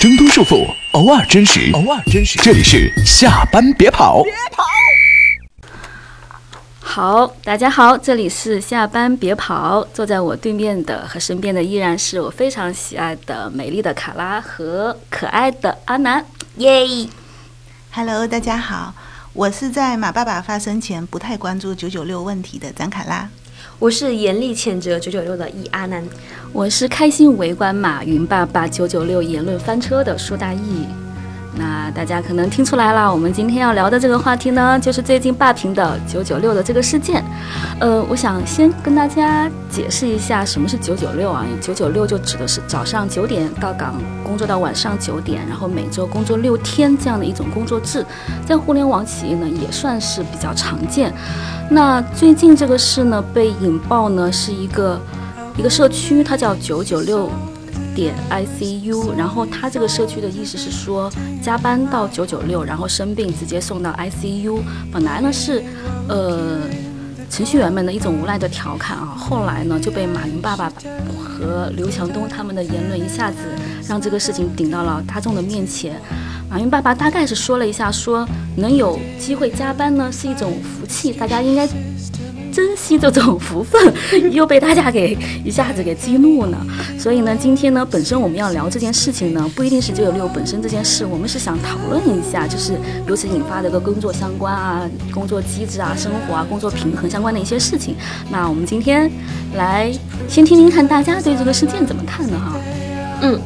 挣脱束缚，偶尔真实，偶尔真实。这里是下班别跑，别跑。好，大家好，这里是下班别跑。坐在我对面的和身边的依然是我非常喜爱的美丽的卡拉和可爱的阿南，耶！Hello，大家好，我是在马爸爸发生前不太关注九九六问题的张卡拉，我是严厉谴责九九六的易阿南，我是开心围观马云爸爸九九六言论翻车的舒大义。那大家可能听出来了，我们今天要聊的这个话题呢，就是最近霸屏的九九六的这个事件。呃，我想先跟大家解释一下什么是九九六啊？九九六就指的是早上九点到岗，工作到晚上九点，然后每周工作六天这样的一种工作制，在互联网企业呢也算是比较常见。那最近这个事呢被引爆呢是一个一个社区，它叫九九六。点 ICU，然后他这个社区的意思是说，加班到九九六，然后生病直接送到 ICU。本来呢是，呃，程序员们的一种无奈的调侃啊，后来呢就被马云爸爸和刘强东他们的言论一下子让这个事情顶到了大众的面前。马云爸爸大概是说了一下，说能有机会加班呢是一种福气，大家应该。珍惜这种福分，又被大家给一下子给激怒了。所以呢，今天呢，本身我们要聊这件事情呢，不一定是九九六本身这件事，我们是想讨论一下，就是由此引发的一个工作相关啊、工作机制啊、生活啊、工作平衡相关的一些事情。那我们今天来先听听看大家对这个事件怎么看的哈。嗯，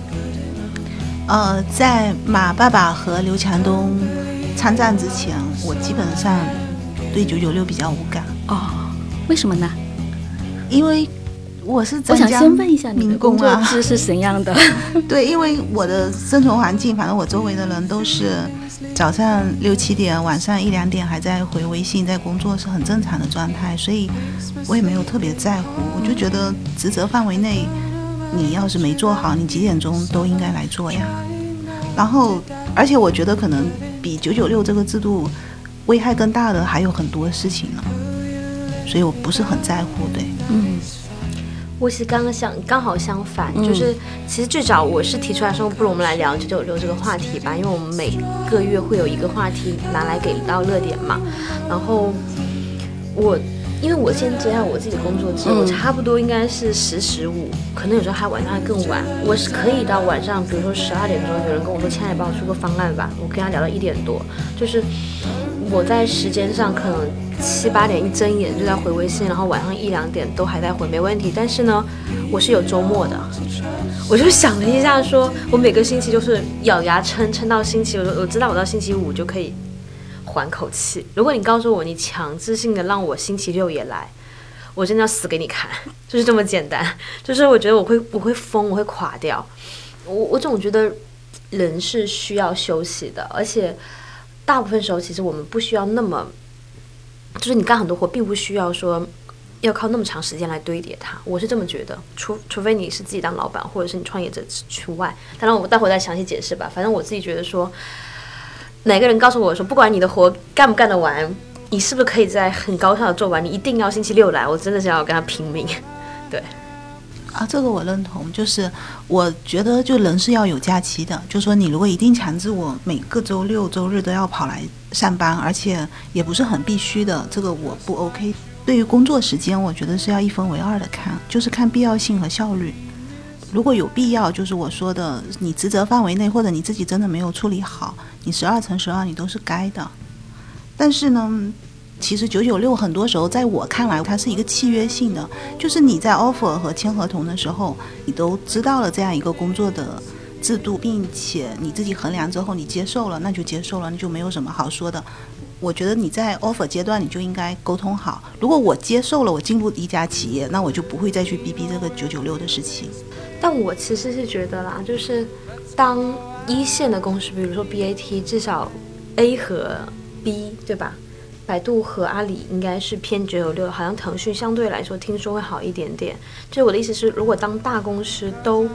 呃，在马爸爸和刘强东参战之前，我基本上对九九六比较无感哦。为什么呢？因为我是我想先问一下你的工作制是怎样的？对，因为我的生存环境，反正我周围的人都是早上六七点，晚上一两点还在回微信，在工作是很正常的状态，所以我也没有特别在乎。我就觉得职责范围内，你要是没做好，你几点钟都应该来做呀。然后，而且我觉得可能比九九六这个制度危害更大的还有很多事情呢。所以我不是很在乎，对，嗯，我其实刚刚想刚好相反，就是其实最早我是提出来说，不如我们来聊九九六这个话题吧，因为我们每个月会有一个话题拿来给到热点嘛。然后我因为我先接下我自己的工作之后，差不多应该是十十五，可能有时候还晚上还更晚，我是可以到晚上，比如说十二点钟，有人跟我说，亲爱的，帮我出个方案吧，我跟他聊到一点多，就是我在时间上可能。七八点一睁眼就在回微信，然后晚上一两点都还在回，没问题。但是呢，我是有周末的，我就想了一下，说我每个星期就是咬牙撑撑到星期，我我知道我到星期五就可以缓口气。如果你告诉我你强制性的让我星期六也来，我真的要死给你看，就是这么简单。就是我觉得我会我会疯，我会垮掉。我我总觉得人是需要休息的，而且大部分时候其实我们不需要那么。就是你干很多活，并不需要说要靠那么长时间来堆叠它，我是这么觉得。除除非你是自己当老板，或者是你创业者除外。当然，我待会再详细解释吧。反正我自己觉得说，哪个人告诉我说，不管你的活干不干得完，你是不是可以在很高效的做完，你一定要星期六来，我真的是要跟他拼命。对。啊，这个我认同。就是我觉得，就人是要有假期的。就说你如果一定强制我每个周六周日都要跑来上班，而且也不是很必须的，这个我不 OK。对于工作时间，我觉得是要一分为二的看，就是看必要性和效率。如果有必要，就是我说的，你职责范围内或者你自己真的没有处理好，你十二乘十二你都是该的。但是呢？其实九九六很多时候，在我看来，它是一个契约性的，就是你在 offer 和签合同的时候，你都知道了这样一个工作的制度，并且你自己衡量之后，你接受了，那就接受了，那就没有什么好说的。我觉得你在 offer 阶段，你就应该沟通好。如果我接受了，我进入一家企业，那我就不会再去逼逼这个九九六的事情。但我其实是觉得啦，就是当一线的公司，比如说 BAT，至少 A 和 B，对吧？百度和阿里应该是偏九九六，好像腾讯相对来说听说会好一点点。就我的意思是，如果当大公司都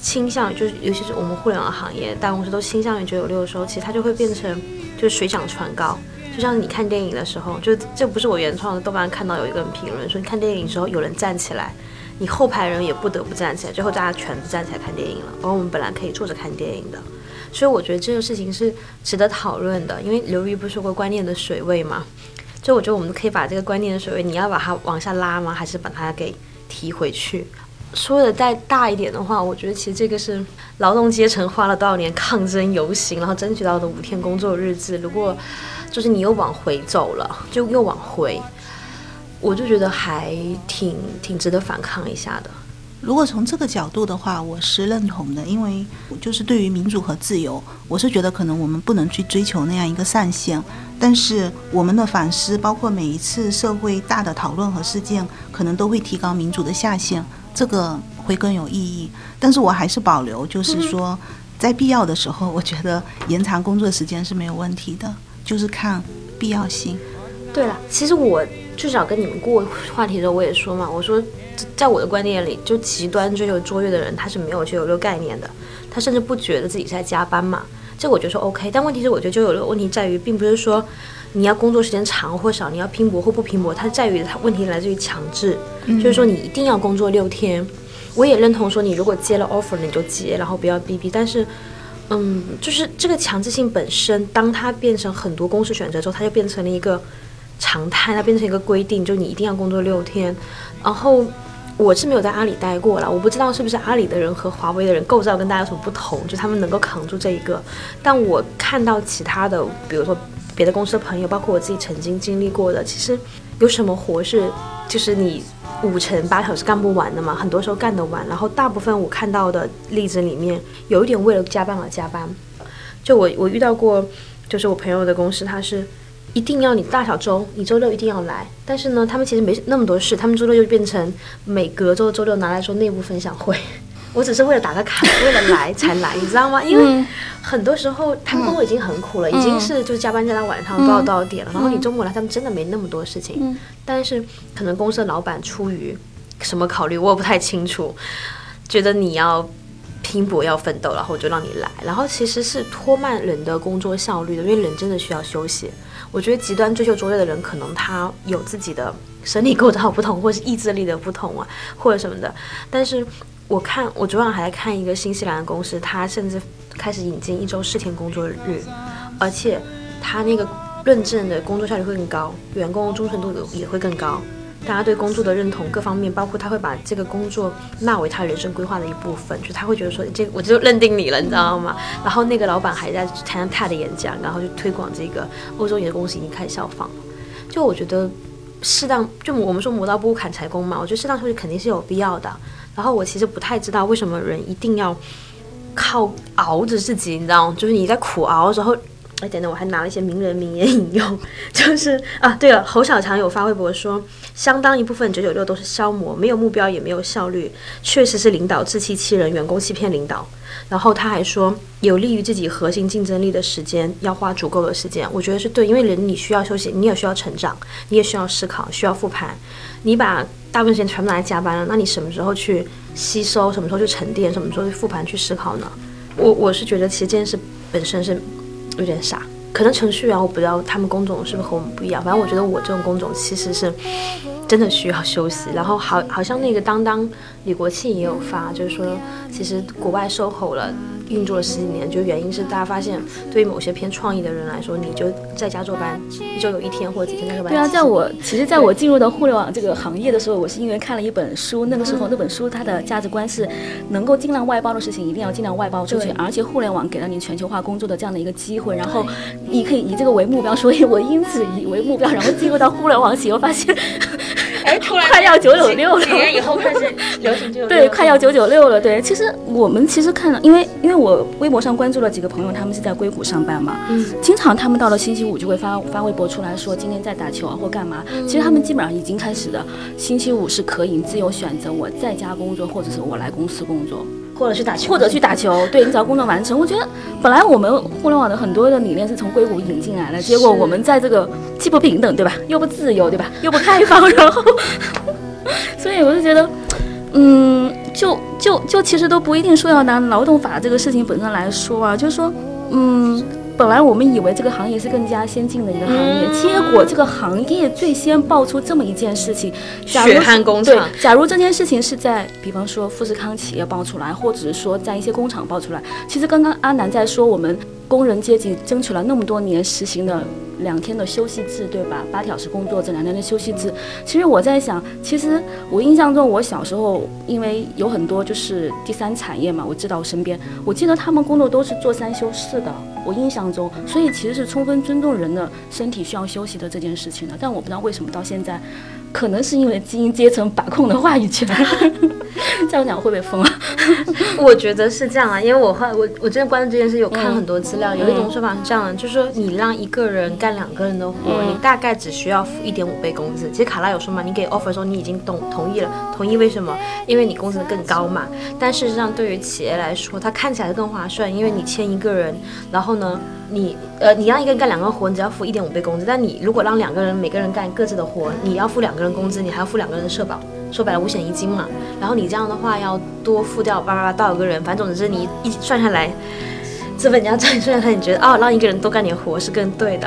倾向，就是尤其是我们互联网行业大公司都倾向于九九六的时候，其实它就会变成就是水涨船高。就像你看电影的时候，就这不是我原创的，豆瓣看到有一个人评论说，你看电影的时候有人站起来，你后排人也不得不站起来，最后大家全部站起来看电影了，而我们本来可以坐着看电影的。所以我觉得这个事情是值得讨论的。因为刘瑜不是说过观念的水位嘛？就我觉得我们可以把这个观念的水位，你要把它往下拉吗？还是把它给提回去？说的再大一点的话，我觉得其实这个是劳动阶层花了多少年抗争游行，然后争取到的五天工作日志。如果就是你又往回走了，就又往回，我就觉得还挺挺值得反抗一下的。如果从这个角度的话，我是认同的，因为就是对于民主和自由，我是觉得可能我们不能去追求那样一个上限，但是我们的反思，包括每一次社会大的讨论和事件，可能都会提高民主的下限，这个会更有意义。但是我还是保留，就是说，在必要的时候，我觉得延长工作时间是没有问题的，就是看必要性。对了，其实我最早跟你们过话题的时候，我也说嘛，我说。在我的观念里，就极端追求卓越的人，他是没有九九六概念的，他甚至不觉得自己在加班嘛。这我觉得说 OK，但问题是，我觉得九九六问题在于，并不是说你要工作时间长或少，你要拼搏或不拼搏，它在于它问题来自于强制，就是说你一定要工作六天。我也认同说，你如果接了 offer，你就接，然后不要逼逼。但是，嗯，就是这个强制性本身，当它变成很多公司选择之后，它就变成了一个常态，它变成一个规定，就你一定要工作六天，然后。我是没有在阿里待过了，我不知道是不是阿里的人和华为的人构造跟大家有什么不同，就他们能够扛住这一个。但我看到其他的，比如说别的公司的朋友，包括我自己曾经经历过的，其实有什么活是就是你五成八小时干不完的嘛？很多时候干得完。然后大部分我看到的例子里面，有一点为了加班而加班。就我我遇到过，就是我朋友的公司，他是。一定要你大小周，你周六一定要来。但是呢，他们其实没那么多事，他们周六就变成每隔周周六拿来做内部分享会。我只是为了打个卡，为了来才来，你知道吗？因为很多时候他们工作已经很苦了，已经是就是加班加到晚上多少多少点了。然后你周末来，他们真的没那么多事情。但是可能公司的老板出于什么考虑，我也不太清楚，觉得你要拼搏要奋斗，然后就让你来。然后其实是拖慢人的工作效率的，因为人真的需要休息。我觉得极端追求卓越的人，可能他有自己的生理构造不同，或是意志力的不同啊，或者什么的。但是我看，我昨晚还在看一个新西兰的公司，他甚至开始引进一周四天工作日，而且他那个认证的工作效率会更高，员工忠诚度也会更高。大家对工作的认同各方面，包括他会把这个工作纳为他人生规划的一部分，就他会觉得说，这我就认定你了，你知道吗？然后那个老板还在参加 TED 演讲，然后就推广这个，欧洲有的公司已经开始效仿了。就我觉得适当，就我们说磨刀不误砍柴工嘛，我觉得适当休息肯定是有必要的。然后我其实不太知道为什么人一定要靠熬着自己，你知道吗？就是你在苦熬的时候。哎，等等，我还拿了一些名人名言引用，就是啊，对了，侯小强有发微博说，相当一部分九九六都是消磨，没有目标也没有效率，确实是领导自欺欺人，员工欺骗领导。然后他还说，有利于自己核心竞争力的时间要花足够的时间，我觉得是对，因为人你需要休息，你也需要成长，你也需要思考，需要复盘。你把大部分时间全部拿来加班了，那你什么时候去吸收？什么时候去沉淀？什么时候去复盘去思考呢？我我是觉得，其实这件事本身是。有点傻，可能程序员我不知道他们工种是不是和我们不一样，反正我觉得我这种工种其实是真的需要休息。然后好，好像那个当当李国庆也有发，就是说其实国外售后了。运作了十几年，就原因是大家发现，对于某些偏创意的人来说，你就在家坐班，一周有一天或者几天在班。对啊，在我其实，在我进入到互联网这个行业的时候，我是因为看了一本书，那个时候那本书它的价值观是，能够尽量外包的事情一定要尽量外包出去，而且互联网给了你全球化工作的这样的一个机会，然后你可以以这个为目标，所以我因此以为目标，然后进入到互联网企业，发现。哎，快要九九六了，几年以后开始流行就 对，快要九九六了。对，其实我们其实看了，因为因为我微博上关注了几个朋友，他们是在硅谷上班嘛，嗯，经常他们到了星期五就会发发微博出来说今天在打球啊或干嘛。其实他们基本上已经开始的，星期五是可以自由选择我在家工作，或者是我来公司工作。或者去打球，或者去打球，对你只要工作完成。我觉得本来我们互联网的很多的理念是从硅谷引进来的，结果我们在这个既不平等，对吧？又不自由，对吧？又不开放，然后，所以我就觉得，嗯，就就就其实都不一定说要拿劳动法这个事情本身来说啊，就是说，嗯，本来我们以为这个行业是更加先进的一个行业，嗯结果这个行业最先爆出这么一件事情，假如血汗工对厂，假如这件事情是在比方说富士康企业爆出来，或者是说在一些工厂爆出来，其实刚刚阿南在说我们工人阶级争取了那么多年实行的两天的休息制，对吧？八小时工作制，两天的休息制。其实我在想，其实我印象中，我小时候因为有很多就是第三产业嘛，我知道我身边，我记得他们工作都是做三休四的，我印象中，所以其实是充分尊重人的身体需要休息的这件事情的。但我不知道为什么到现在，可能是因为精英阶层把控的话语权，这样讲会不会疯啊？我觉得是这样啊，因为我后来我我真的关注这件事，有看嗯很多资料，有一种说法是这样的，就是说你让一个人干两个人的活，嗯你大概只需要付一点五倍工资。其实卡拉有说嘛，你给 offer 的时候你已经同同意了，同意为什么？因为你工资更高嘛。但事实上对于企业来说，它看起来更划算，因为你签一个人，然后呢，你呃你让一个人干两个活，你只要付一点五倍工资。但你如果让两个人每个人干各自的活，你要付两个人工资，你还要付两个人的社保。说白了五险一金嘛，然后你这样的话要多付掉八八八多少个人，反正总之你一算下来，资本家赚算下来，你觉得哦让一个人多干点活是更对的。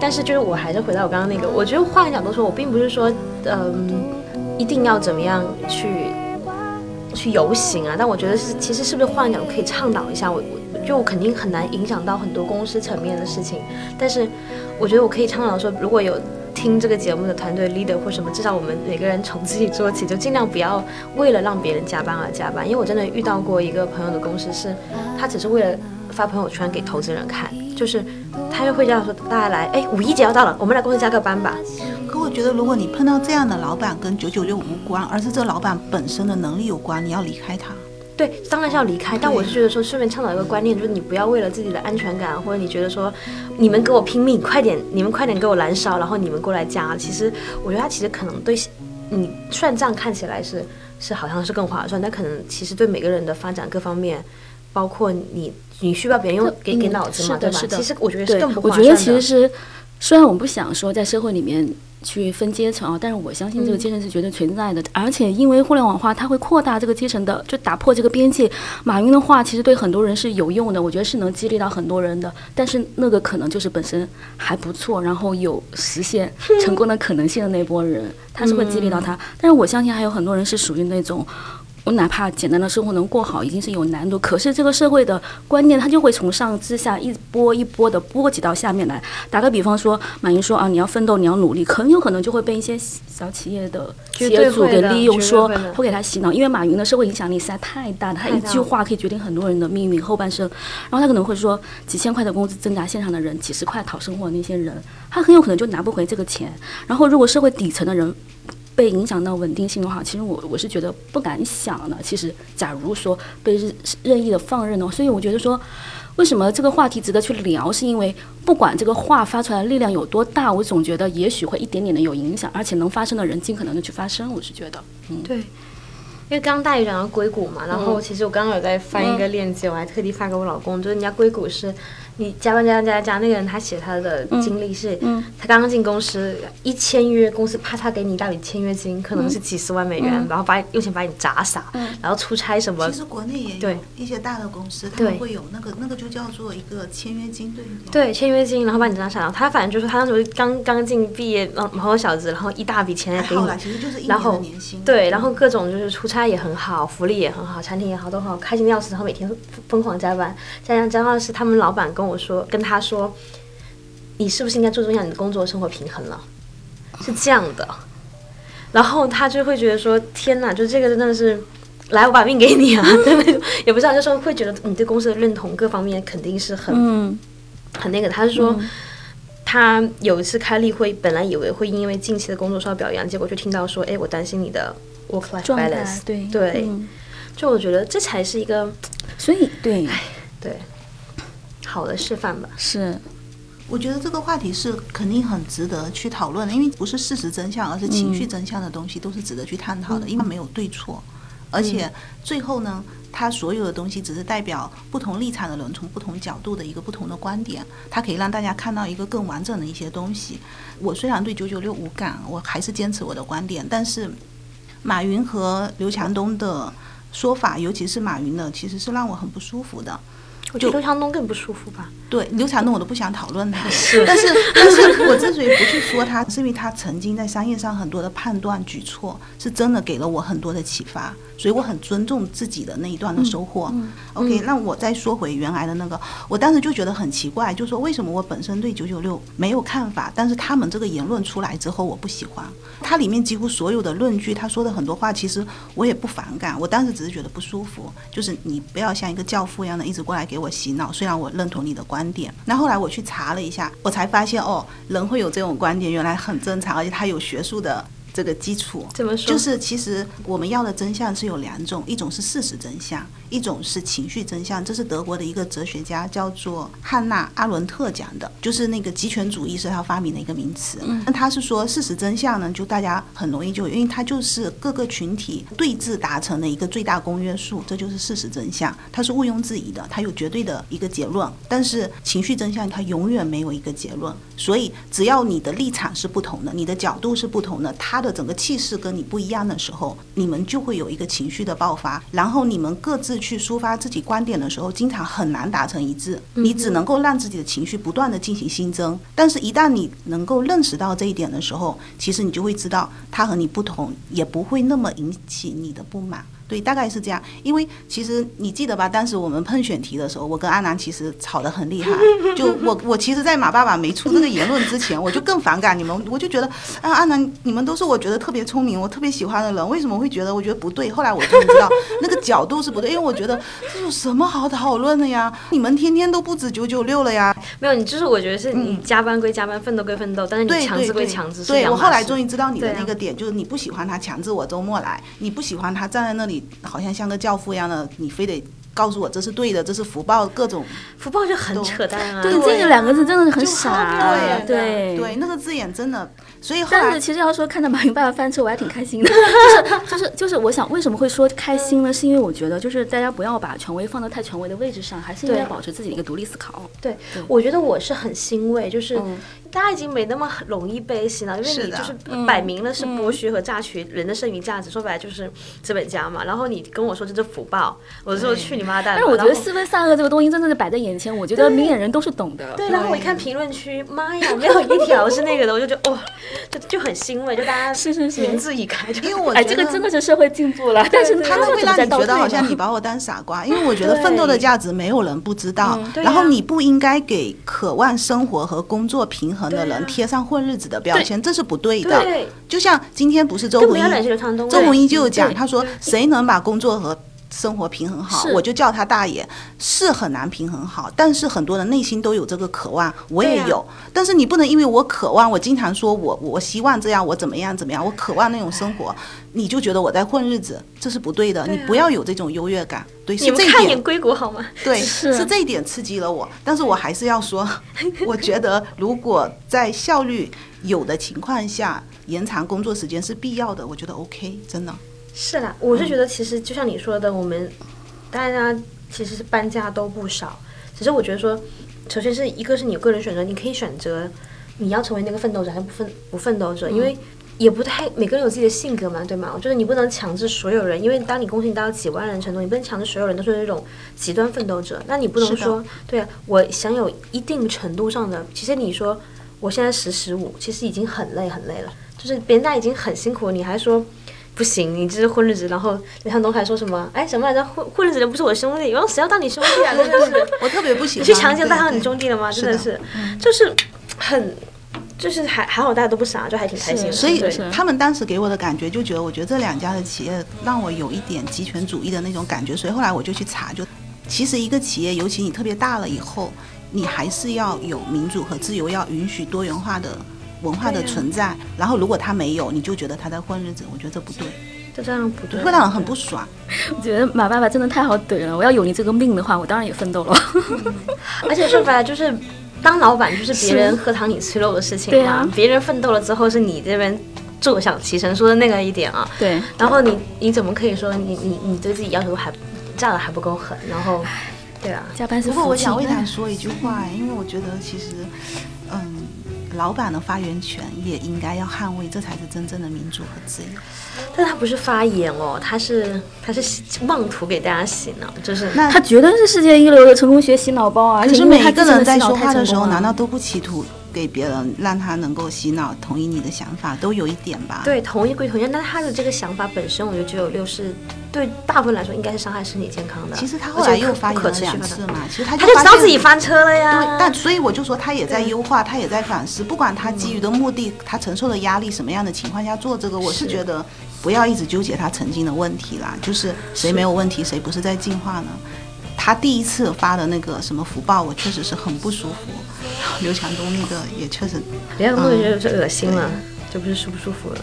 但是就是我还是回到我刚刚那个，我觉得换个角度说，我并不是说嗯一定要怎么样去去游行啊，但我觉得是其实是不是换一种可以倡导一下，我我就肯定很难影响到很多公司层面的事情，但是我觉得我可以倡导说，如果有听这个节目的团队 leader 或什么，至少我们每个人从自己做起，就尽量不要为了让别人加班而加班。因为我真的遇到过一个朋友的公司是，他只是为了发朋友圈给投资人看，就是他就会这样说，大家来，哎，五一节要到了，我们来公司加个班吧。可我觉得，如果你碰到这样的老板，跟九九六无关，而是这老板本身的能力有关，你要离开他。对，当然是要离开，但我是觉得说，顺便倡导一个观念，就是你不要为了自己的安全感，或者你觉得说，你们给我拼命，快点，你们快点给我燃烧，然后你们过来加。其实我觉得他其实可能对你算账看起来是是好像是更划算，但可能其实对每个人的发展各方面，包括你你需要别人用给给嗯脑子嘛，对吧？是的。是的其实我觉得更不，划我算的。觉得其实是，虽然我不想说在社会里面去分阶层啊，但是我相信这个阶层是绝对存在的。而且因为互联网化，它会扩大这个阶层的，就打破这个边界。马云的。话其实对很多人是有用的，我觉得是能激励到很多人的。但是那个可能就是本身还不错，然后有实现成功的。可能性的。那波人，他是会激励到他。但是我相信还有很多人是属于那种。我哪怕简单的生活能过好，已经是有难度。可是这个社会的观念，它就会从上至下一波一波的波及到下面来。打个比方说，马云说啊，你要奋斗，你要努力，很有可能就会被一些小企业的企业主给利用，说会给他洗脑。因为马云的社会影响力实在太大了，他一句话可以决定很多人的命运后半生。然后他可能会说，几千块的工资挣扎线上的人，几十块讨生活的那些人，他很有可能就拿不回这个钱。然后如果社会底层的人，被影响到稳定性的话，其实我我是觉得不敢想的。其实，假如说被任任意的放任的话，所以我觉得说，为什么这个话题值得去聊，是因为不管这个话发出来的力量有多大，我总觉得也许会一点点的有影响，而且能发生的人尽可能的去发生。我是觉得，嗯，对，因为刚刚大宇讲到硅谷嘛，然后其实我刚刚有在翻一个链接，我还特地发给我老公，就是人家硅谷是。你加班加班加班加，那个人他写他的经历是，他刚刚进公司一签约，公司啪嚓给你一大笔签约金，可能是几十万美元，然后把用钱把你砸傻，然后出差什么其，实国内也有对一些大的公司，他对们会有那个那个就叫做一个签约金，对不对？对，签约金，然后把你砸傻，然后他反正就是他那时候刚刚进毕业，然后毛头小子，然后一大笔钱给你还好啦，，其实就是一年然后的年薪。对，然后各种就是出差也很好，福利也很好，餐厅也好，都好，开心的要死。然后每天疯疯狂加班，加上加上是他们老板跟我说，跟他说，你是不是应该注重一下你的工作生活平衡了？是这样的。然后他就会觉得说，天哪，就这个真的是，来我把命给你啊！对那种，也不知道，就说会觉得你对公司的认同各方面肯定是很、嗯很那个。他是说。他有一次开例会，本来以为会因为近期的工作受到表扬，结果就听到说，哎，我担心你的 work life balance。对对，嗯就我觉得这才是一个所以对对好的示范吧。是我觉得这个话题是肯定很值得去讨论的，因为不是事实真相，而是情绪真相的东西都是值得去探讨的，因为没有对错，而且最后呢，它所有的东西只是代表不同立场的人从不同角度的一个不同的观点，它可以让大家看到一个更完整的一些东西。我虽然对九九六无感，我还是坚持我的观点，但是马云和刘强东的说法，尤其是马云的，其实是让我很不舒服的。我觉得刘强东更不舒服吧？对刘强东我都不想讨论他，但是但是我之所以不去说他，是因为他曾经在商业上很多的判断举措，是真的给了我很多的启发，所以我很尊重自己的那一段的收获。OK，那我再说回原来的那个，我当时就觉得很奇怪，就说为什么我本身对九九六没有看法，但是他们这个言论出来之后，我不喜欢。它里面几乎所有的论据，他说的很多话，其实我也不反感，我当时只是觉得不舒服，就是你不要像一个教父一样的一直过来给我洗脑。虽然我认同你的观点，那后来我去查了一下，我才发现哦，人会有这种观点，原来很正常，而且他有学术的。这个基础怎么说？就是其实我们要的真相是有两种，一种是事实真相，一种是情绪真相。这是德国的一个哲学家叫做汉娜·阿伦特讲的，就是那个极权主义是他发明的一个名词。那他是说事实真相呢，就大家很容易就因为它就是各个群体对峙达成的一个最大公约数，这就是事实真相，它是毋庸置疑的，它有绝对的一个结论。但是情绪真相它永远没有一个结论，所以只要你的立场是不同的，你的角度是不同的，它的整个气势跟你不一样的时候，你们就会有一个情绪的爆发，然后你们各自去抒发自己观点的时候，经常很难达成一致，你只能够让自己的情绪不断的进行新增。但是，一旦你能够认识到这一点的时候，其实你就会知道，他和你不同，也不会那么引起你的不满。对，大概是这样。因为其实你记得吧？当时我们碰选题的时候，我跟阿南其实吵得很厉害。就我我其实，在马爸爸没出这个言论之前，我就更反感你们。我就觉得，啊，阿南，你们都是我觉得特别聪明、我特别喜欢的人，为什么会觉得我觉得不对？后来我终于知道那个角度是不对，因为我觉得这有什么好讨论的呀？你们天天都不止九九六了呀？没有，你就是我觉得是你加班归加班，奋斗归奋斗，但是你强制归强制。对我后来终于知道你的那个点，就是你不喜欢他强制我周末来，你不喜欢他站在那里。好像像个教父一样的，你非得告诉我这是对的，这是福报，各种福报就很扯淡啊！对，这个两个字真的是很傻。对对对，那个字眼真的。所以，但是其实要说看到马云爸爸翻车，我还挺开心的。就是就是就是，我想为什么会说开心呢？是因为我觉得就是大家不要把权威放到太权威的位置上，还是应该保持自己的一个独立思考。对，我觉得我是很欣慰，就是大家已经没那么容易被洗脑，因为你就是摆明了是剥削和榨取人的剩余价值，说白了就是资本家嘛。然后你跟我说这是福报，我就说去你妈蛋！但是我觉得四分善恶这个东西真的是摆在眼前，我觉得明眼人都是懂的。对，然后我一看评论区，妈呀，没有一条是那个的，我就觉得哇。就就很欣慰，就大家是是是，名字一开，因为我哎，这个真的是社会进步了。但是他们会让你觉得好像你把我当傻瓜，因为我觉得奋斗的价值没有人不知道。然后你不应该给渴望生活和工作平衡的人贴上混日子的标签，这是不对的。就像今天不是周鸿祎，周鸿祎就讲，他说谁能把工作和生活平衡好，我就叫他大爷。是很难平衡好，但是很多人内心都有这个渴望，我也有。但是你不能因为我渴望，我经常说我我希望这样，我怎么样怎么样，我渴望那种生活，你就觉得我在混日子，这是不对的。你不要有这种优越感。对，是这一点。归国好吗？对，是这一点刺激了我。但是我还是要说，我觉得如果在效率有的情况下，延长工作时间是必要的。我觉得 OK，真的。是啦，我是觉得其实就像你说的，我们大家其实是搬家都不少。只是我觉得说，首先是一个是你个人选择，你可以选择你要成为那个奋斗者还是不奋不奋斗者，因为也不太每个人有自己的性格嘛，对吗？我觉得你不能强制所有人，因为当你公司达到几万人程度，你不能强制所有人都是那种极端奋斗者。那你不能说，对啊，我享有一定程度上的，其实你说我现在十十五，其实已经很累很累了，就是别人家已经很辛苦，你还说。不行，你这是混日子。然后刘向东还说什么？哎，什么来着？混混日子的不是我兄弟，然后谁要当你兄弟啊？真的是，我特别不喜欢。你去强行当你兄弟了吗？真的是，就是很，就是还还好，大家都不傻，就还挺开心。所以他们当时给我的感觉，就觉得我觉得这两家的企业让我有一点集权主义的那种感觉。所以后来我就去查，就其实一个企业，尤其你特别大了以后，你还是要有民主和自由，要允许多元化的。文化的存在，然后如果他没有，你就觉得他在混日子，我觉得这不对，这这样不对，会让人很不爽。我觉得马爸爸真的太好怼了，我要有你这个命的话，我当然也奋斗了。而且说白了，就是当老板就是别人喝汤你吃肉的事情嘛，别人奋斗了之后是你这边坐享其成，说的那个一点啊。对。然后你你怎么可以说你你你对自己要求还站的还不够狠？然后，对啊，加班是不过我想为他说一句话，因为我觉得其实，嗯。老板的发言权也应该要捍卫，这才是真正的民主和自由。但他不是发言哦，他是他是妄图给大家洗脑，就是那他绝对是世界一流的成功学洗脑包啊！可是每一个人在说话的时候，难道都不企图给别人让他能够洗脑，同意你的想法，都有一点吧？，对同意归同意，但他的这个想法本身，我觉得只有六是对大部分来说应该是伤害身体健康的。其实他后来又发言了两次嘛，其实他他就知道自己翻车了呀。对，但所以我就说他也在优化，他也在反思，不管他基于的目的，他承受的压力什么样的情况下做这个，我是觉得不要一直纠结他曾经的问题啦，就是谁没有问题，谁不是在进化呢？他第一次发的那个什么福报，我确实是很不舒服。刘强东那个也确实人家东西就是恶心了，就不是舒不舒服了。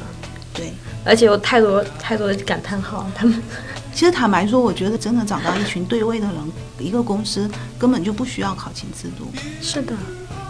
对。而且有太多太多的感叹号，他们 其实坦白说，我觉得真的找到一群对位的人，一个公司根本就不需要考勤制度。是的，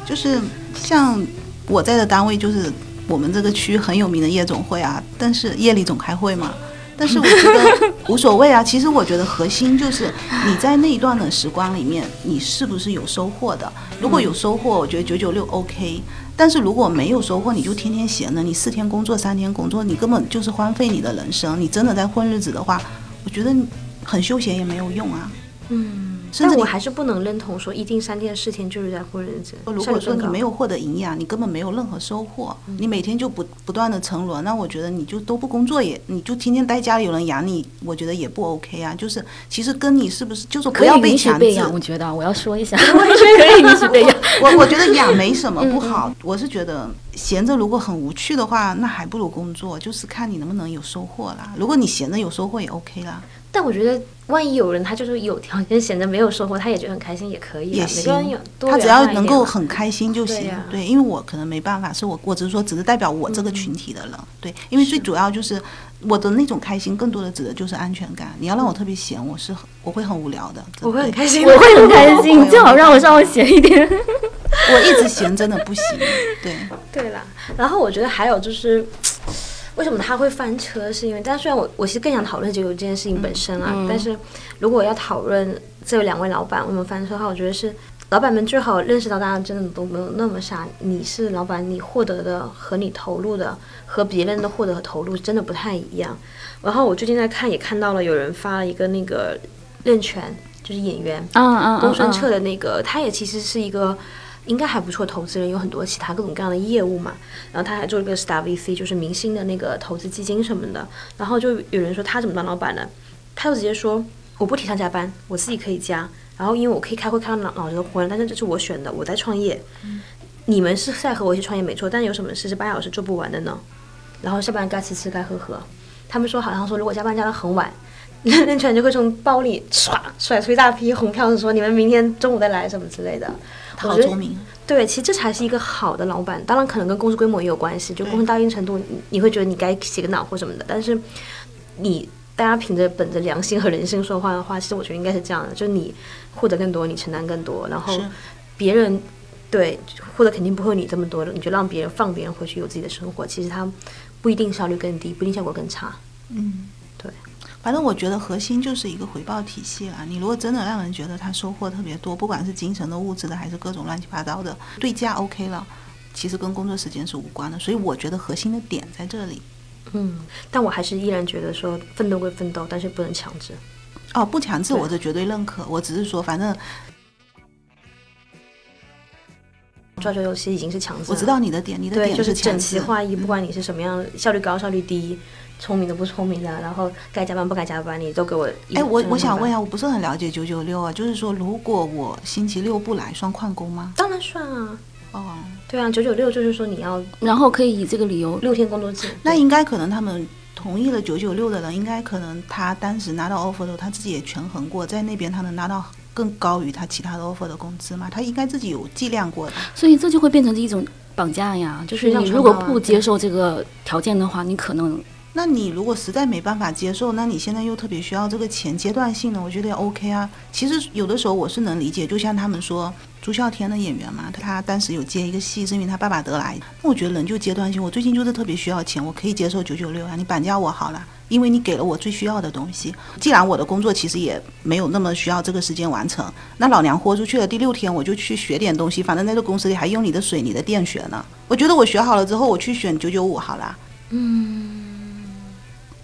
就是像我在的单位，就是我们这个区很有名的夜总会啊，但是夜里总开会嘛。但是我觉得无所谓啊。其实我觉得核心就是你在那一段的时光里面，你是不是有收获的？如果有收获，我觉得九九六 OK。但是如果没有收获，你就天天闲着，你四天工作三天工作，你根本就是荒废你的人生。你真的在混日子的话，我觉得很休闲也没有用啊。嗯，甚至你但我还是不能认同说一定三天四天就是在混日子。如果说你没有获得营养，你根本没有任何收获，你每天就不不断的沉沦，那我觉得你就都不工作也，你就天天待家里有人养你，我觉得也不 OK 啊。就是其实跟你是不是就是不要被强制，养，我觉得我要说一下，可以允许被养。我我觉得养没什么不好，我是觉得闲着如果很无趣的话，那还不如工作，就是看你能不能有收获啦。如果你闲着有收获也 OK 啦，但我觉得，万一有人他就是有条件闲着没有收获，他也觉得很开心，也可以啊。也行，他只要能够很开心就行。对因为我可能没办法，是我我只是说，只是代表我这个群体的人。对，因为最主要就是我的那种开心，更多的指的就是安全感。你要让我特别闲，我是我会很无聊的。我会很开心，我会很开心，你最好让我稍微闲一点。我一直闲真的不行。对，对啦，然后我觉得还有就是，为什么他会翻车，是因为，但虽然我我其实更想讨论九九这件事情本身啊，但是如果要讨论这两位老板为什么翻车的话，我觉得是老板们最好认识到大家真的都没有那么傻。你是老板，你获得的和你投入的和别人的获得和投入真的不太一样。然后我最近在看，也看到了有人发了一个那个任泉，就是演员，嗯嗯公孙策的那个，他也其实是一个应该还不错投资人，有很多其他各种各样的业务嘛。然后他还做了个 Star VC，就是明星的那个投资基金什么的。然后就有人说他怎么当老板的，他就直接说我不提倡加班，我自己可以加。然后因为我可以开会开到脑脑子都昏了，但是这是我选的，我在创业。你们是在和我一起创业没错，但有什么事是八小时做不完的呢？然后下班该吃吃该喝喝。他们说好像说如果加班加到很晚，任泉就会从包里唰甩出一大批红票子，说你们明天中午再来什么之类的。好聪明。对，其实这才是一个好的老板。当然，可能跟公司规模也有关系，就公司到一定程度，你你会觉得你该洗个脑或什么的。但是你大家凭着本着良心和人性说话的话，其实我觉得应该是这样的：就你获得更多，你承担更多，然后别人对获得肯定不会有你这么多的，你就让别人放别人回去有自己的生活，其实他不一定效率更低，不一定效果更差。嗯，对。反正我觉得核心就是一个回报体系啦。你如果真的让人觉得他收获特别多，不管是精神的、物质的，还是各种乱七八糟的，对价 OK 了，其实跟工作时间是无关的。所以我觉得核心的点在这里。嗯，但我还是依然觉得说奋斗归奋斗，但是不能强制。哦，不强制，我是绝对认可。我只是说，反正抓九九其实已经是强制了。我知道你的点，你的，点就是整。齐划一，不管你是什么样，效率高效率低，聪明的不聪明的，然后该加班不该加班，你都给我一。哎，我我想问一下，我不是很了解九九六啊，就是说，如果我星期六不来，算旷工吗？当然算啊，哦，对啊，九九六就是说你要然后可以以这个理由，六天工作制。那应该可能他们同意了九九六的人，应该可能他当时拿到 offer 的时候，他自己也权衡过，在那边他能拿到更高于他其他的 offer 的工资嘛？他应该自己有计量过的。所以这就会变成一种绑架呀。就是你如果不接受这个条件的话，你可能那你如果实在没办法接受，那你现在又特别需要这个钱，阶段性的，我觉得也 OK 啊。其实有的时候我是能理解，就像他们说朱孝天的演员嘛，他当时有接一个戏，是因为他爸爸得癌。那我觉得人就阶段性，我最近就是特别需要钱，我可以接受九九六啊，你绑架我好了，因为你给了我最需要的东西。既然我的工作其实也没有那么需要这个时间完成，那老娘豁出去了，第六天我就去学点东西，反正在这公司里还用你的水、你的电学呢。我觉得我学好了之后，我去选九九五好了。嗯，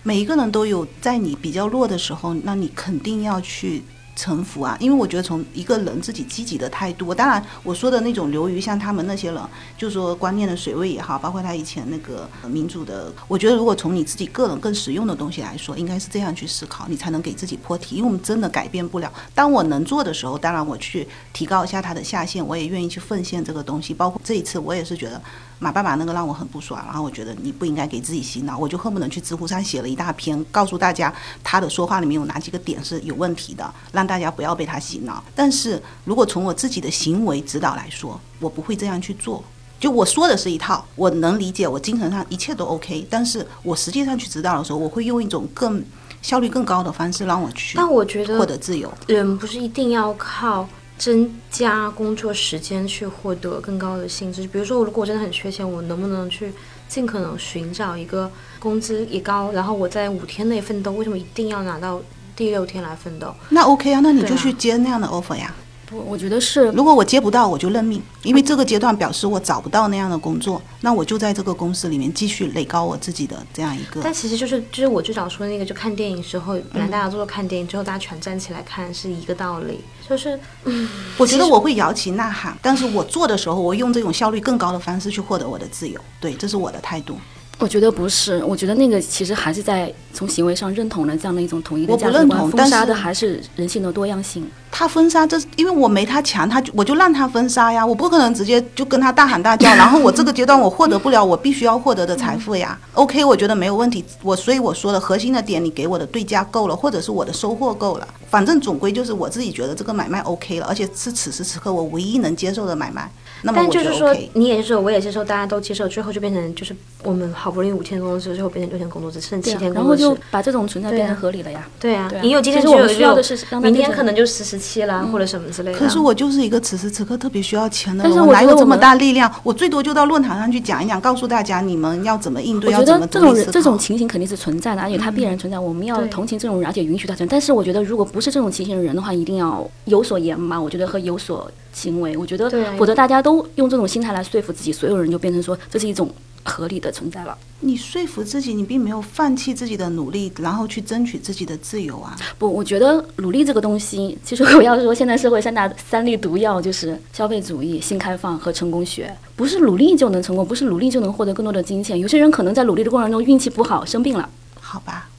每一个人都有在你比较弱的时候，那你肯定要去。臣服啊，因为我觉得从一个人自己积极的态度，当然我说的那种流于像他们那些人，就是说观念的水位也好，包括他以前那个民主的，我觉得如果从你自己个人更实用的东西来说，应该是这样去思考，你才能给自己破题。因为我们真的改变不了。当我能做的时候，当然我去提高一下他的下限，我也愿意去奉献这个东西。包括这一次，我也是觉得马爸爸那个让我很不爽，然后我觉得你不应该给自己洗脑，我就恨不能去知乎上写了一大篇，告诉大家他的说话里面有哪几个点是有问题的，让。大家不要被他洗脑。但是如果从我自己的行为指导来说，我不会这样去做。就我说的是一套，我能理解，我精神上一切都 OK。但是我实际上去指导的时候，我会用一种更效率更高的方式让我去。但我觉得获得自由，人不是一定要靠增加工作时间去获得更高的薪资。比如说，如果我真的很缺钱，我能不能去尽可能寻找一个工资也高，然后我在五天内奋斗？为什么一定要拿到？第六天来奋斗，那 OK 啊，那你就去接那样的 offer 呀。不，我觉得是，如果我接不到，我就认命，因为这个阶段表示我找不到那样的工作，那我就在这个公司里面继续垒高我自己的这样一个。但其实就是就是我最早说那个，就看电影时候，本来大家都说看电影之后大家全站起来看是一个道理，就是，嗯，我觉得我会摇旗呐喊，但是我做的时候，我用这种效率更高的方式去获得我的自由，对，这是我的态度。我觉得不是，我觉得那个其实还是在从行为上认同了这样的一种统一的价值观，封杀的还是人性的多样性。他封杀，这因为我没他强，他就我就让他封杀呀，我不可能直接就跟他大喊大叫，然后我这个阶段我获得不了我必须要获得的财富呀。OK，我觉得没有问题，我所以我说的核心的点，你给我的对价够了，或者是我的收获够了，反正总归就是我自己觉得这个买卖 OK 了，而且是此时此刻我唯一能接受的买卖。但就是说，你也接受，我也接受，大家都接受，最后就变成就是我们好不容易五天工作制，最后变成六天工作制，剩七天工作制，然后就把这种存在变成合理了呀。对啊，你有今天就有需要的是，明天可能就十十七了，或者什么之类的。可是我就是一个此时此刻特别需要钱的人，我哪有这么大力量？我最多就到论坛上去讲一讲，告诉大家你们要怎么应对，要怎么这种这种情形肯定是存在的，而且它必然存在。我们要同情这种人，而且允许他存在。但是我觉得，如果不是这种情形的人的话，一定要有所言嘛。我觉得和有所。行为，我觉得，否则大家都用这种心态来说服自己，所有人就变成说这是一种合理的存在了。你说服自己，你并没有放弃自己的努力，然后去争取自己的自由啊！不，我觉得努力这个东西，其实我要说，现在社会三大三粒毒药就是消费主义、新开放和成功学。不是努力就能成功，不是努力就能获得更多的金钱。有些人可能在努力的过程中运气不好，生病了。好吧。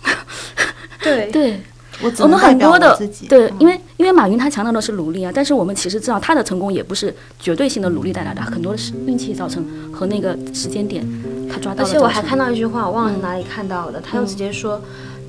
对 对。我们很多的对，因为因为马云他强调的是努力啊，但是我们其实知道他的成功也不是绝对性的努力带来的，很多的是运气造成和那个时间点他抓到。而且我还看到一句话，我忘了是哪里看到的，他又直接说。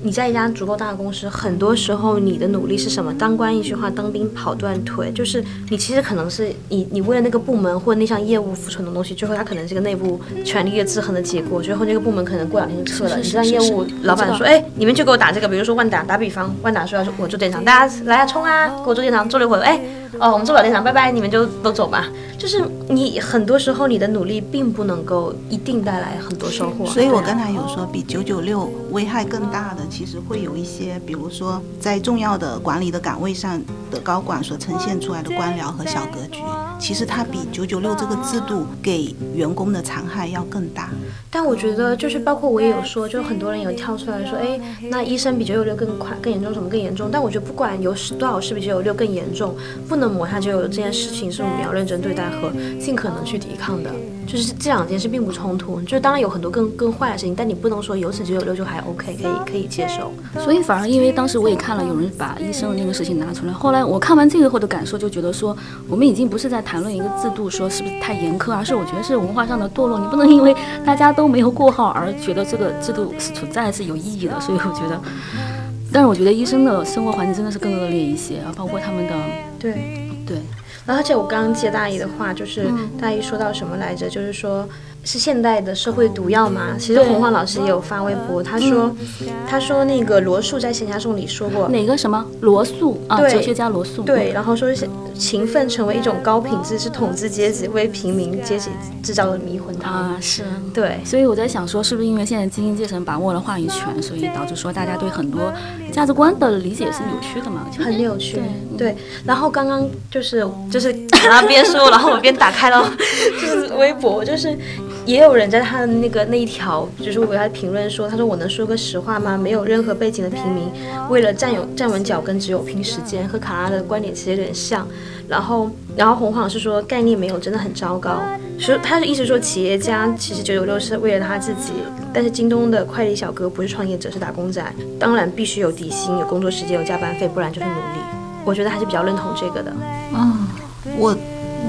你在一家足够大的公司，很多时候你的努力是什么？当官一句话，当兵跑断腿，就是你其实可能是你你为了那个部门或者那项业务付出很多东西，最后它可能是个内部权力的制衡的结果，最后那个部门可能过两天就撤了。你让业务老板说，哎，你们就给我打这个，比如说万达，打比方，万达说要我做电商，大家来啊冲啊，给我做电商，做了一会儿，哎。哦，我们做不了电商，拜拜，你们就都走吧。就是你很多时候你的努力并不能够一定带来很多收获。所以我刚才有说，比九九六危害更大的，其实会有一些，比如说在重要的管理的岗位上的高管所呈现出来的官僚和小格局，其实它比九九六这个制度给员工的残害要更大。但我觉得，就是包括我也有说，就很多人有跳出来说，哎，那医生比九九六更快、更严重，什么更严重？但我觉得不管有多少事比九九六更严重，不能。磨它就有这件事情是我们要认真对待和尽可能去抵抗的，就是这两件事并不冲突。就是当然有很多更更坏的事情，但你不能说有此九九六就还 OK，可以可以接受。所以反而因为当时我也看了有人把医生的那个事情拿出来，后来我看完这个后的感受就觉得说，我们已经不是在谈论一个制度说是不是太严苛，而是我觉得是文化上的堕落。你不能因为大家都没有过号而觉得这个制度是存在是有意义的。所以我觉得。但是我觉得医生的生活环境真的是更恶劣一些啊，包括他们的对对，而且我刚刚接大姨的话，就是大姨说到什么来着？就是说是现代的社会毒药吗？其实洪晃老师也有发微博，他说，他说那个罗素在《闲暇颂》里说过，哪个什么罗素啊？哲学家罗素。对，然后说是勤奋成为一种高品质，是统治阶级为平民阶级制造的迷魂汤。啊，是。对，所以我在想说，是不是因为现在精英阶层把握了话语权，所以导致说大家对很多价值观的理解是扭曲的嘛？很扭曲对。对，然后刚刚就是就是然后边说，然后我边打开了 就是微博，就是也有人在他的那个那一条，就是我给他评论说，他说我能说个实话吗？没有任何背景的平民，为了站有站稳脚跟，只有拼时间，和卡拉的观点其实有点像。然后，然后洪晃是说概念没有，真的很糟糕。说他是意思说企业家其实九九六是为了他自己，但是京东的快递小哥不是创业者，是打工仔，当然必须有底薪、有工作时间、有加班费，不然就是奴隶。我觉得还是比较认同这个的。嗯，我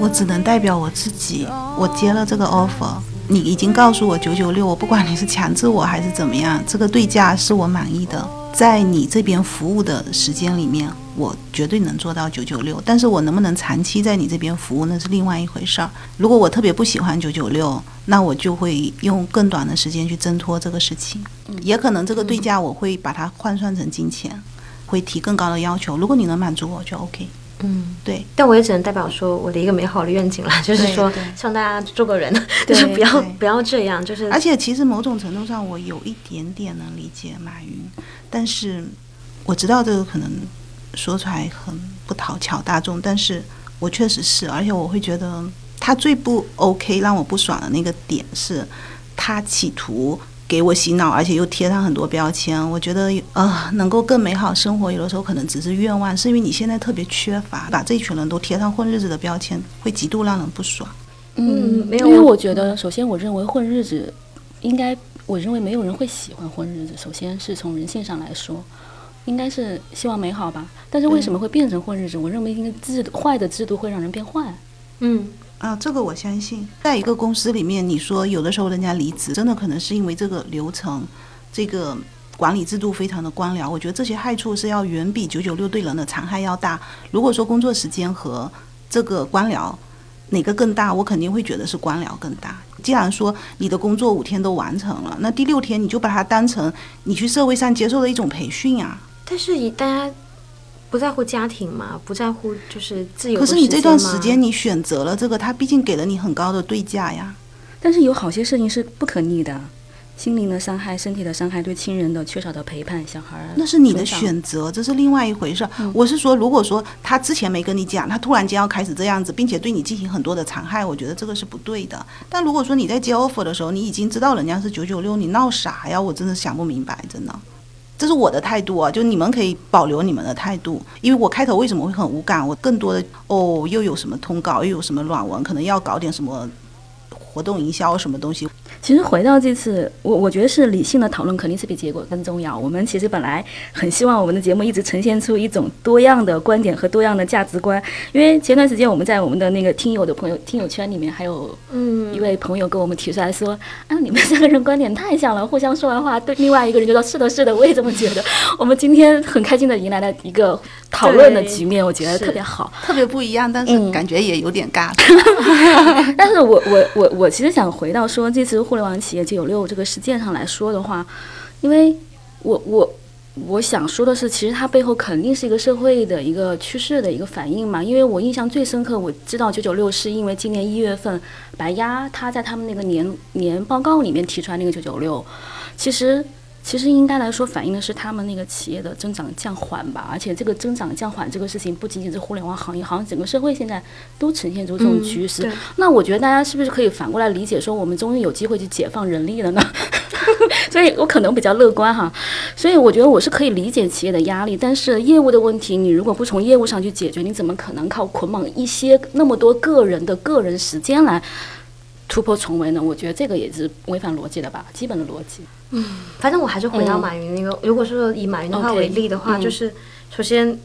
我只能代表我自己，我接了这个 offer，你已经告诉我九九六，我不管你是强制我还是怎么样，这个对价是我满意的，在你这边服务的时间里面，我绝对能做到九九六，但是我能不能长期在你这边服务那是另外一回事儿。如果我特别不喜欢九九六，那我就会用更短的时间去挣脱这个事情，也可能这个对价我会把它换算成金钱，会提更高的要求。如果你能满足我，就 OK。嗯，对。但我也只能代表说我的一个美好的愿景了，就是说对希望大家做个人，就是不要不要这样，就是而且其实某种程度上，我有一点点能理解马云，但是我知道这个可能说出来很不讨巧大众，但是我确实是，而且我会觉得他最不 OK 让我不爽的那个点是，他企图。给我洗脑，而且又贴上很多标签，我觉得呃，能够更美好生活，有的时候可能只是愿望，是因为你现在特别缺乏，把这一群人都贴上混日子的标签，会极度让人不爽。嗯没有因为我觉得，首先我认为混日子，应该我认为没有人会喜欢混日子。首先是从人性上来说，应该是希望美好吧。但是为什么会变成混日子？我认为应该制度坏的制度会让人变坏。嗯啊，这个我相信，在一个公司里面，你说有的时候人家离职，真的可能是因为这个流程，这个管理制度非常的官僚。我觉得这些害处是要远比九九六对人的残害要大。如果说工作时间和这个官僚哪个更大，我肯定会觉得是官僚更大。既然说你的工作五天都完成了，那第六天你就把它当成你去社会上接受的一种培训啊。但是以大家不在乎家庭嘛，不在乎就是自由可是你这段时时间你选择了这个，他毕竟给了你很高的对价呀。但是有好些事情是不可逆的，心灵的伤害、身体的伤害、对亲人的缺少的陪伴、小孩儿那是你的选择，这是另外一回事。我是说，如果说他之前没跟你讲，他突然间要开始这样子，并且对你进行很多的残害，我觉得这个是不对的。但如果说你在接 offer 的时候，你已经知道人家是九九六，你闹啥呀？我真的想不明白，真的。这是我的态度啊，就你们可以保留你们的态度，因为我开头为什么会很无感？我更多的哦，又有什么通告，又有什么软文，可能要搞点什么活动营销什么东西。其实回到这次，我我觉得是理性的讨论肯定是比结果更重要。我们其实本来很希望我们的节目一直呈现出一种多样的观点和多样的价值观，因为前段时间我们在我们的那个听友的朋友听友圈里面，还有嗯一位朋友跟我们提出来说，啊，你们三个人观点太像了，互相说完话，对另外一个人就说是的，是的，我也这么觉得。我们今天很开心的迎来了一个讨论的局面，我觉得特别好。特别不一样，但是嗯感觉也有点尬。但是我我我我其实想回到说这次互联网企业九九六这个事件上来说的话，因为我我我想说的是，其实它背后肯定是一个社会的一个趋势的一个反应嘛。因为我印象最深刻，我知道九九六是因为今年一月份白鸭他在他们那个年年报告里面提出来那个九九六，其实。其实应该来说，反映的是他们那个企业的增长降缓吧，而且这个增长降缓这个事情不仅仅是互联网行业，好像整个社会现在都呈现出这种嗯趋势。对那我觉得大家是不是可以反过来理解，说我们终于有机会去解放人力了呢？所以我可能比较乐观哈，所以我觉得我是可以理解企业的压力，但是业务的问题，你如果不从业务上去解决，你怎么可能靠捆绑一些那么多个人的个人时间来突破重围呢？我觉得这个也是违反逻辑的吧，基本的逻辑。嗯反正我还是回到嗯马云那个，如果说以马云的话为例的话，嗯就是首先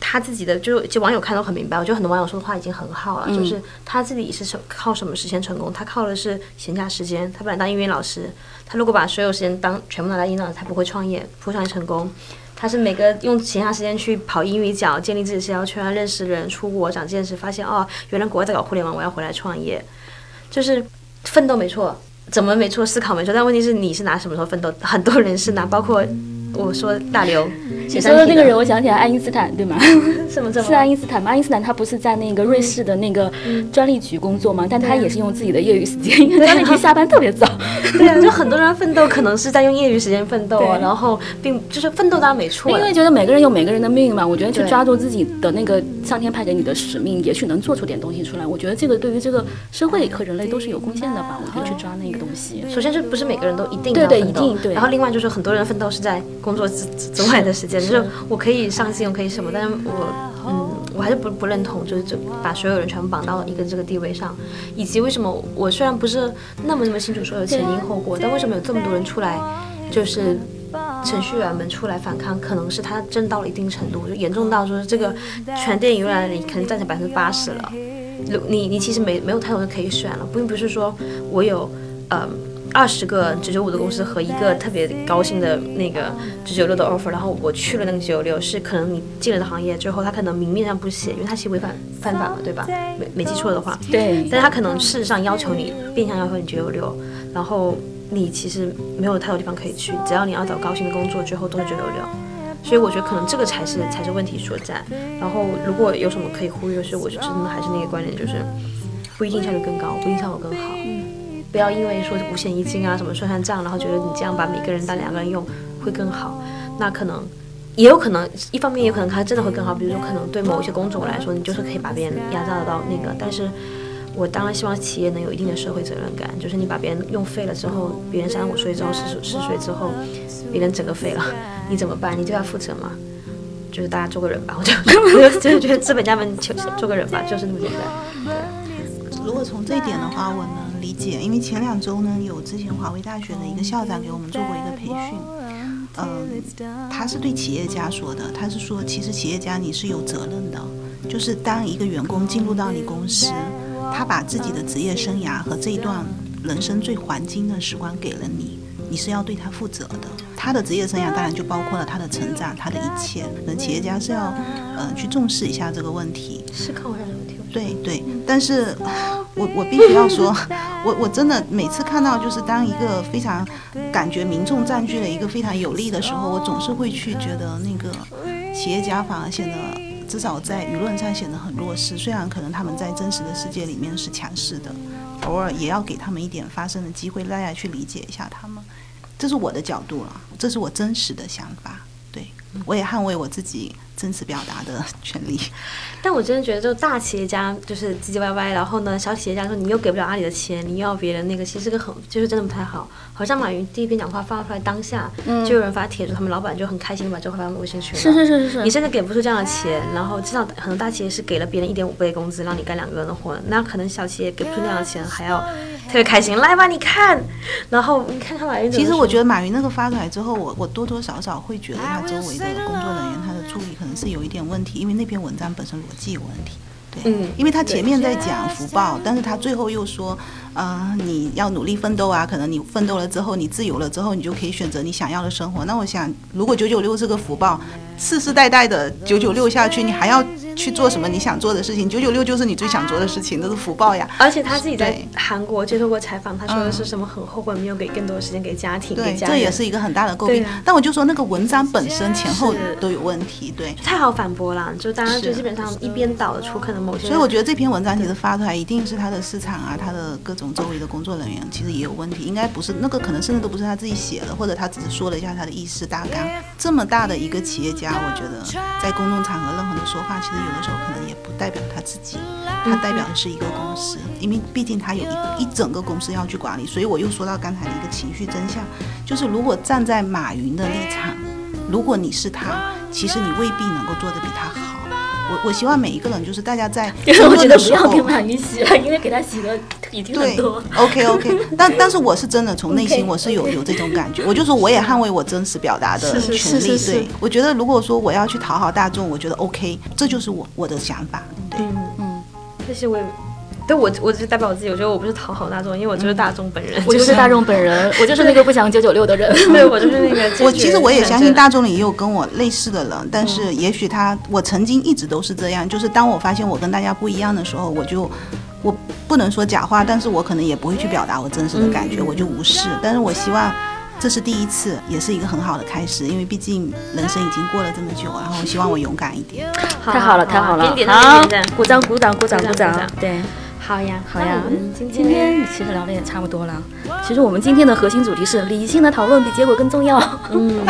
他自己的，就就网友看都很明白，我觉得很多网友说的话已经很好了，嗯就是他自己是成靠什么实现成功？他靠的是闲暇时间。他本来当英语老师，他如果把所有时间当全部拿来英语老师，他不会创业，不会创业成功。他是每个用闲暇时间去跑英语角，建立自己社交圈，认识人，出国长见识，发现哦，原来国外在搞互联网，我要回来创业，就是奋斗没错，怎么没错，思考没错，但问题是你是拿什么时候奋斗？很多人是拿，包括我说大刘，你说的那个人，我想起来爱因斯坦，对吗？什么？是爱因斯坦吗？爱因斯坦他不是在那个瑞士的那个专利局工作吗？但他也是用自己的业余时间，因为专利局下班特别早。对啊，就很多人奋斗可能是在用业余时间奋斗啊，然后并就是奋斗当然没错，因为觉得每个人有每个人的命嘛。我觉得去抓住自己的那个上天派给你的使命，也许能做出点东西出来。我觉得这个对于这个社会和人类都是有贡献的吧。我觉得去抓那个东西，首先是不是每个人都一定对对一定对。然后另外就是很多人奋斗是在工作之之外的时间，就是我可以上进，我可以什么，但是我嗯，我还是不不认同，就是就把所有人全部绑到一个这个地位上，以及为什么我虽然不是那么那么清楚所有前因后果，但为什么有这么多人出来，就是程序员们出来反抗，可能是他真到了一定程度，就严重到说这个全电影院里可能占成百分之八十了，你你其实没没有太多的可以选了，并不是说我有呃。二十个九九五的公司和一个特别高薪的那个九九六的 offer，然后我去了那个九九六，是可能你进了的行业之后，他可能明面上不写，因为他其实违反犯法了，对吧？没没记错的话，对。但是他可能事实上要求你，变相要求你九九六，然后你其实没有太多地方可以去，只要你要找高薪的工作，最后都是九九六。所以我觉得可能这个才是才是问题所在。然后如果有什么可以忽略，是我就真的还是那个观点，就是不一定效率更高，不一定效果更好。不要因为说五险一金啊什么算算账，然后觉得你这样把每个人当两个人用会更好，那可能也有可能一方面有可能它真的会更好，比如说可能对某一些工种来说，你就是可以把别人压榨得到那个。但是我当然希望企业能有一定的社会责任感，就是你把别人用废了之后，别人三十五岁之后、四十四岁之后，别人整个废了，你怎么办？你对他负责吗？就是大家做个人吧，我就我就觉得资本家们就做个人吧，就是那么简单。对，如果从这一点的话，我呢。理解，因为前两周呢，有之前华为大学的一个校长给我们做过一个培训，嗯，他是对企业家说的，他是说，其实企业家你是有责任的，就是当一个员工进入到你公司，他把自己的职业生涯和这一段人生最黄金的时光给了你，你是要对他负责的。他的职业生涯当然就包括了他的成长，他的一切，人企业家是要，呃，去重视一下这个问题。思考一下这个问题。对对，但是。我我必须要说，我我真的每次看到就是当一个非常感觉民众占据了一个非常有利的时候，我总是会去觉得那个企业家反而显得至少在舆论上显得很弱势。虽然可能他们在真实的世界里面是强势的，偶尔也要给他们一点发声的机会，大家去理解一下他们。这是我的角度了，这是我真实的想法。对我也捍卫我自己。真实表达的权利，但我真的觉得，就大企业家就是唧唧歪歪，然后呢，小企业家说你又给不了阿里的钱，你要别人那个，其实这个很，就是真的不太好。好像马云第一篇讲话发出来当下，就有人发帖子，他们老板就很开心把这话发微信群了。是是是是是。你甚至给不出这样的钱，然后至少很多大企业是给了别人一点五倍工资，让你干两个人的活，那可能小企业给不出那样的钱，还要特别开心，来吧你看，然后你看看马云。其实我觉得马云那个发出来之后，我我多多少少会觉得他周围的工作人员他的助理可能。是有一点问题，因为那篇文章本身逻辑有问题，对，嗯，因为他前面在讲福报，但是他最后又说，呃，你要努力奋斗啊，可能你奋斗了之后，你自由了之后，你就可以选择你想要的生活。那我想，如果九九六是个福报，世世代代的九九六下去，你还要？去做什么你想做的事情，九九六就是你最想做的事情，都是福报呀。而且他自己在韩国接受过采访，他说的是什么？很后悔没有给更多的时间给家庭。对，这也是一个很大的诟病。但我就说那个文章本身前后都有问题，对。太好反驳了，就大家就基本上一边倒的出可能某些。所以我觉得这篇文章其实发出来，一定是他的市场啊，他的各种周围的工作人员其实也有问题，应该不是那个，可能甚至都不是他自己写的，或者他只是说了一下他的意思大纲。这么大的一个企业家，我觉得在公众场合任何的说话，其实有的时候可能也不。代表他自己，他代表的是一个公司，因为毕竟他有一一整个公司要去管理，所以我又说到刚才的一个情绪真相，就是如果站在马云的立场，如果你是他，其实你未必能够做得比他好。我我希望每一个人就是大家在 工作的时候不要给马云洗了，因为给他洗的已经很多。OK OK，但但是我是真的从内心我是有有这种感觉，我就说我也捍卫我真实表达的权利。对，我觉得如果说我要去讨好大众，我觉得 OK，这就是我我的想法。对嗯，这些我。对我，我只是代表我自己。我觉得我不是讨好大众，因为我就是大众本人。我就是大众本人，我就是那个不想九九六的人。对，我就是那个。我其实我也相信大众里也有跟我类似的人，但是也许他，我曾经一直都是这样。就是当我发现我跟大家不一样的时候，我就我不能说假话，但是我可能也不会去表达我真实的感觉，我就无视。但是我希望这是第一次，也是一个很好的开始，因为毕竟人生已经过了这么久，然后我希望我勇敢一点。太好了，太好了，好点点，鼓掌，鼓掌，鼓掌，鼓掌，对。好呀，好呀，我们今今天其实聊的也差不多了。其实我们今天的核心主题是理性的讨论比结果更重要。嗯，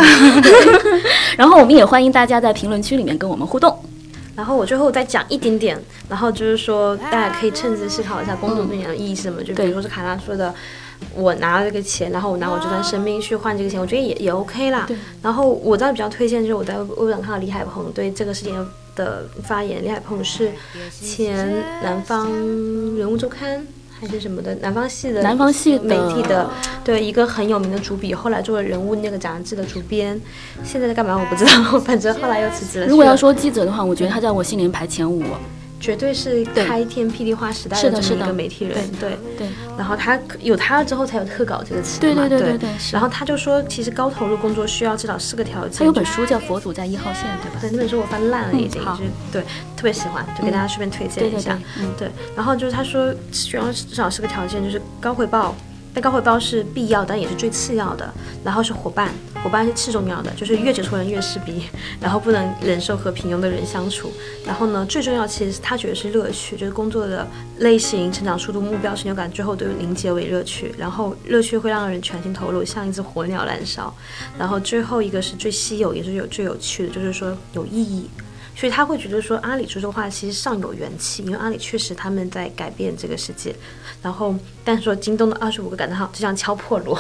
然后我们也欢迎大家在评论区里面跟我们互动。然后我最后再讲一点点，然后就是说大家可以趁机思考一下工作对你的意义是什么。就比如说是卡拉说的，我拿了这个钱，然后我拿我这段生命去换这个钱，我觉得也也 OK 啦。然后我倒比较推荐，就是我在微博上看到李海鹏对这个事情的发言。李海鹏是前南方人物周刊。还是什么的，南方系的南方系媒体的，对一个很有名的主笔，后来做了人物那个杂志的主编，现在在干嘛我不知道，反正后来又辞职了。如果要说记者的话，我觉得他在我心里排前五。绝对是开天辟地花时代的这么一个媒体人，对对。然后他有他了之后才有特稿这个词嘛，对对对对。然后他就说，其实高投入工作需要至少四个条件。他有本书叫《佛祖在一号线》，对吧？对，那本书我翻烂了已经，就对，特别喜欢，就给大家顺便推荐一下。嗯，对。然后就是他说需要至少四个条件，就是高回报。但高回报是必要，但也是最次要的。然后是伙伴，伙伴是次重要的，就是越杰出人越势逼，然后不能忍受和平庸的人相处。然后呢，最重要其实他觉得是乐趣，就是工作的类型、成长速度、目标、成就感，最后都凝结为乐趣。然后乐趣会让人全心投入，像一只火鸟燃烧。然后最后一个是最稀有，也是有最有趣的，就是说有意义。所以他会觉得说阿里说这话其实尚有元气，因为阿里确实他们在改变这个世界。然后，但是说京东的二十五个感叹号就像敲破锣，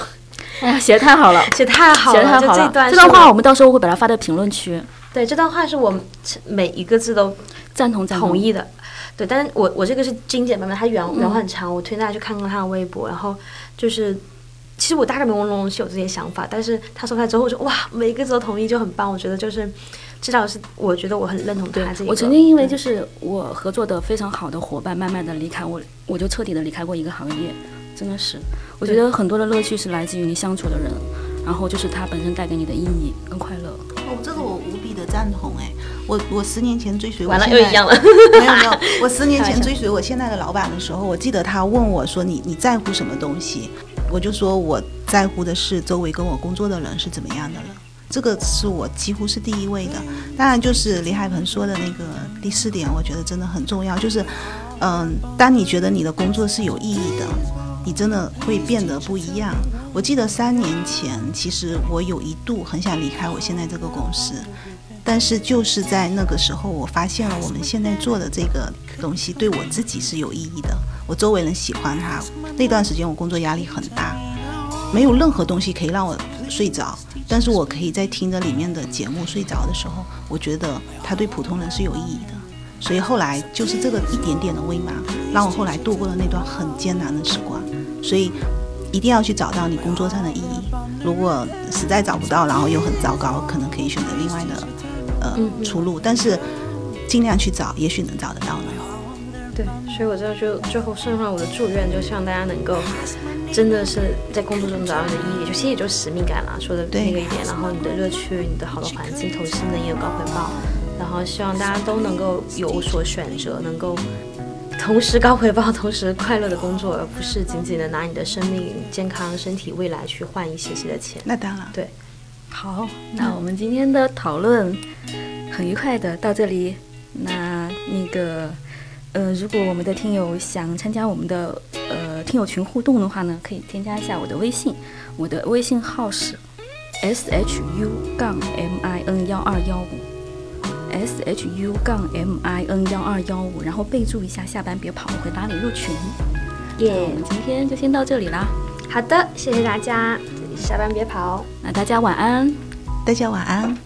哎呀，写的太好了，写太好了，写太好了。这段这段话我们到时候会把它发在评论区。对，这段话是我每一个字都赞同同意的。对，但是我我这个是精简版本，它原原话很长，我推荐大家去看看他的微博。然后就是，其实我大概朦朦胧胧是有这些想法，但是他说出来之后，我说哇，每一个字都同意，就很棒。我觉得就是。至少是我觉得我很认同他这个。我曾经因为就是我合作的非常好的伙伴，慢慢的离开我，我就彻底的离开过一个行业，真的是。我觉得很多的乐趣是来自于你相处的人，然后就是他本身带给你的意义跟快乐。哦，这个我无比的赞同哎，我我十年前追随完了又一样了，没 有没有，我十年前追随我现在的老板的时候，我记得他问我说你你在乎什么东西，我就说我在乎的是周围跟我工作的人是怎么样的人。这个是我几乎是第一位的，当然就是李海鹏说的那个第四点，我觉得真的很重要，就是，嗯，当你觉得你的工作是有意义的，你真的会变得不一样。我记得三年前，其实我有一度很想离开我现在这个公司，但是就是在那个时候，我发现了我们现在做的这个东西对我自己是有意义的，我周围人喜欢它。那段时间我工作压力很大，没有任何东西可以让我睡着。但是我可以在听着里面的节目睡着的时候，我觉得它对普通人是有意义的。所以后来就是这个一点点的微芒，让我后来度过了那段很艰难的时光。所以一定要去找到你工作上的意义。如果实在找不到，然后又很糟糕，可能可以选择另外的呃出路。但是尽量去找，也许能找得到呢。对，所以我知道就最后送上我的祝愿，就希望大家能够。真的是在工作中找到你的意义，就其实也就是使命感了，说的那个一点。然后你的乐趣，你的好的环境，同时能也有高回报。然后希望大家都能够有所选择，能够同时高回报，同时快乐的工作，而不是仅仅的拿你的生命、健康、身体、未来去换一些些的钱。那当然，对。好，那我们今天的讨论很愉快的到这里。那那个。呃，如果我们的听友想参加我们的呃听友群互动的话呢，可以添加一下我的微信，我的微信号是 s h u 杠 m i n 幺二幺五，s h u 杠 m i n 幺二幺五，然后备注一下下班别跑，我会拉你入群。耶，我们今天就先到这里啦。好的，谢谢大家，下班别跑，那大家晚安，大家晚安。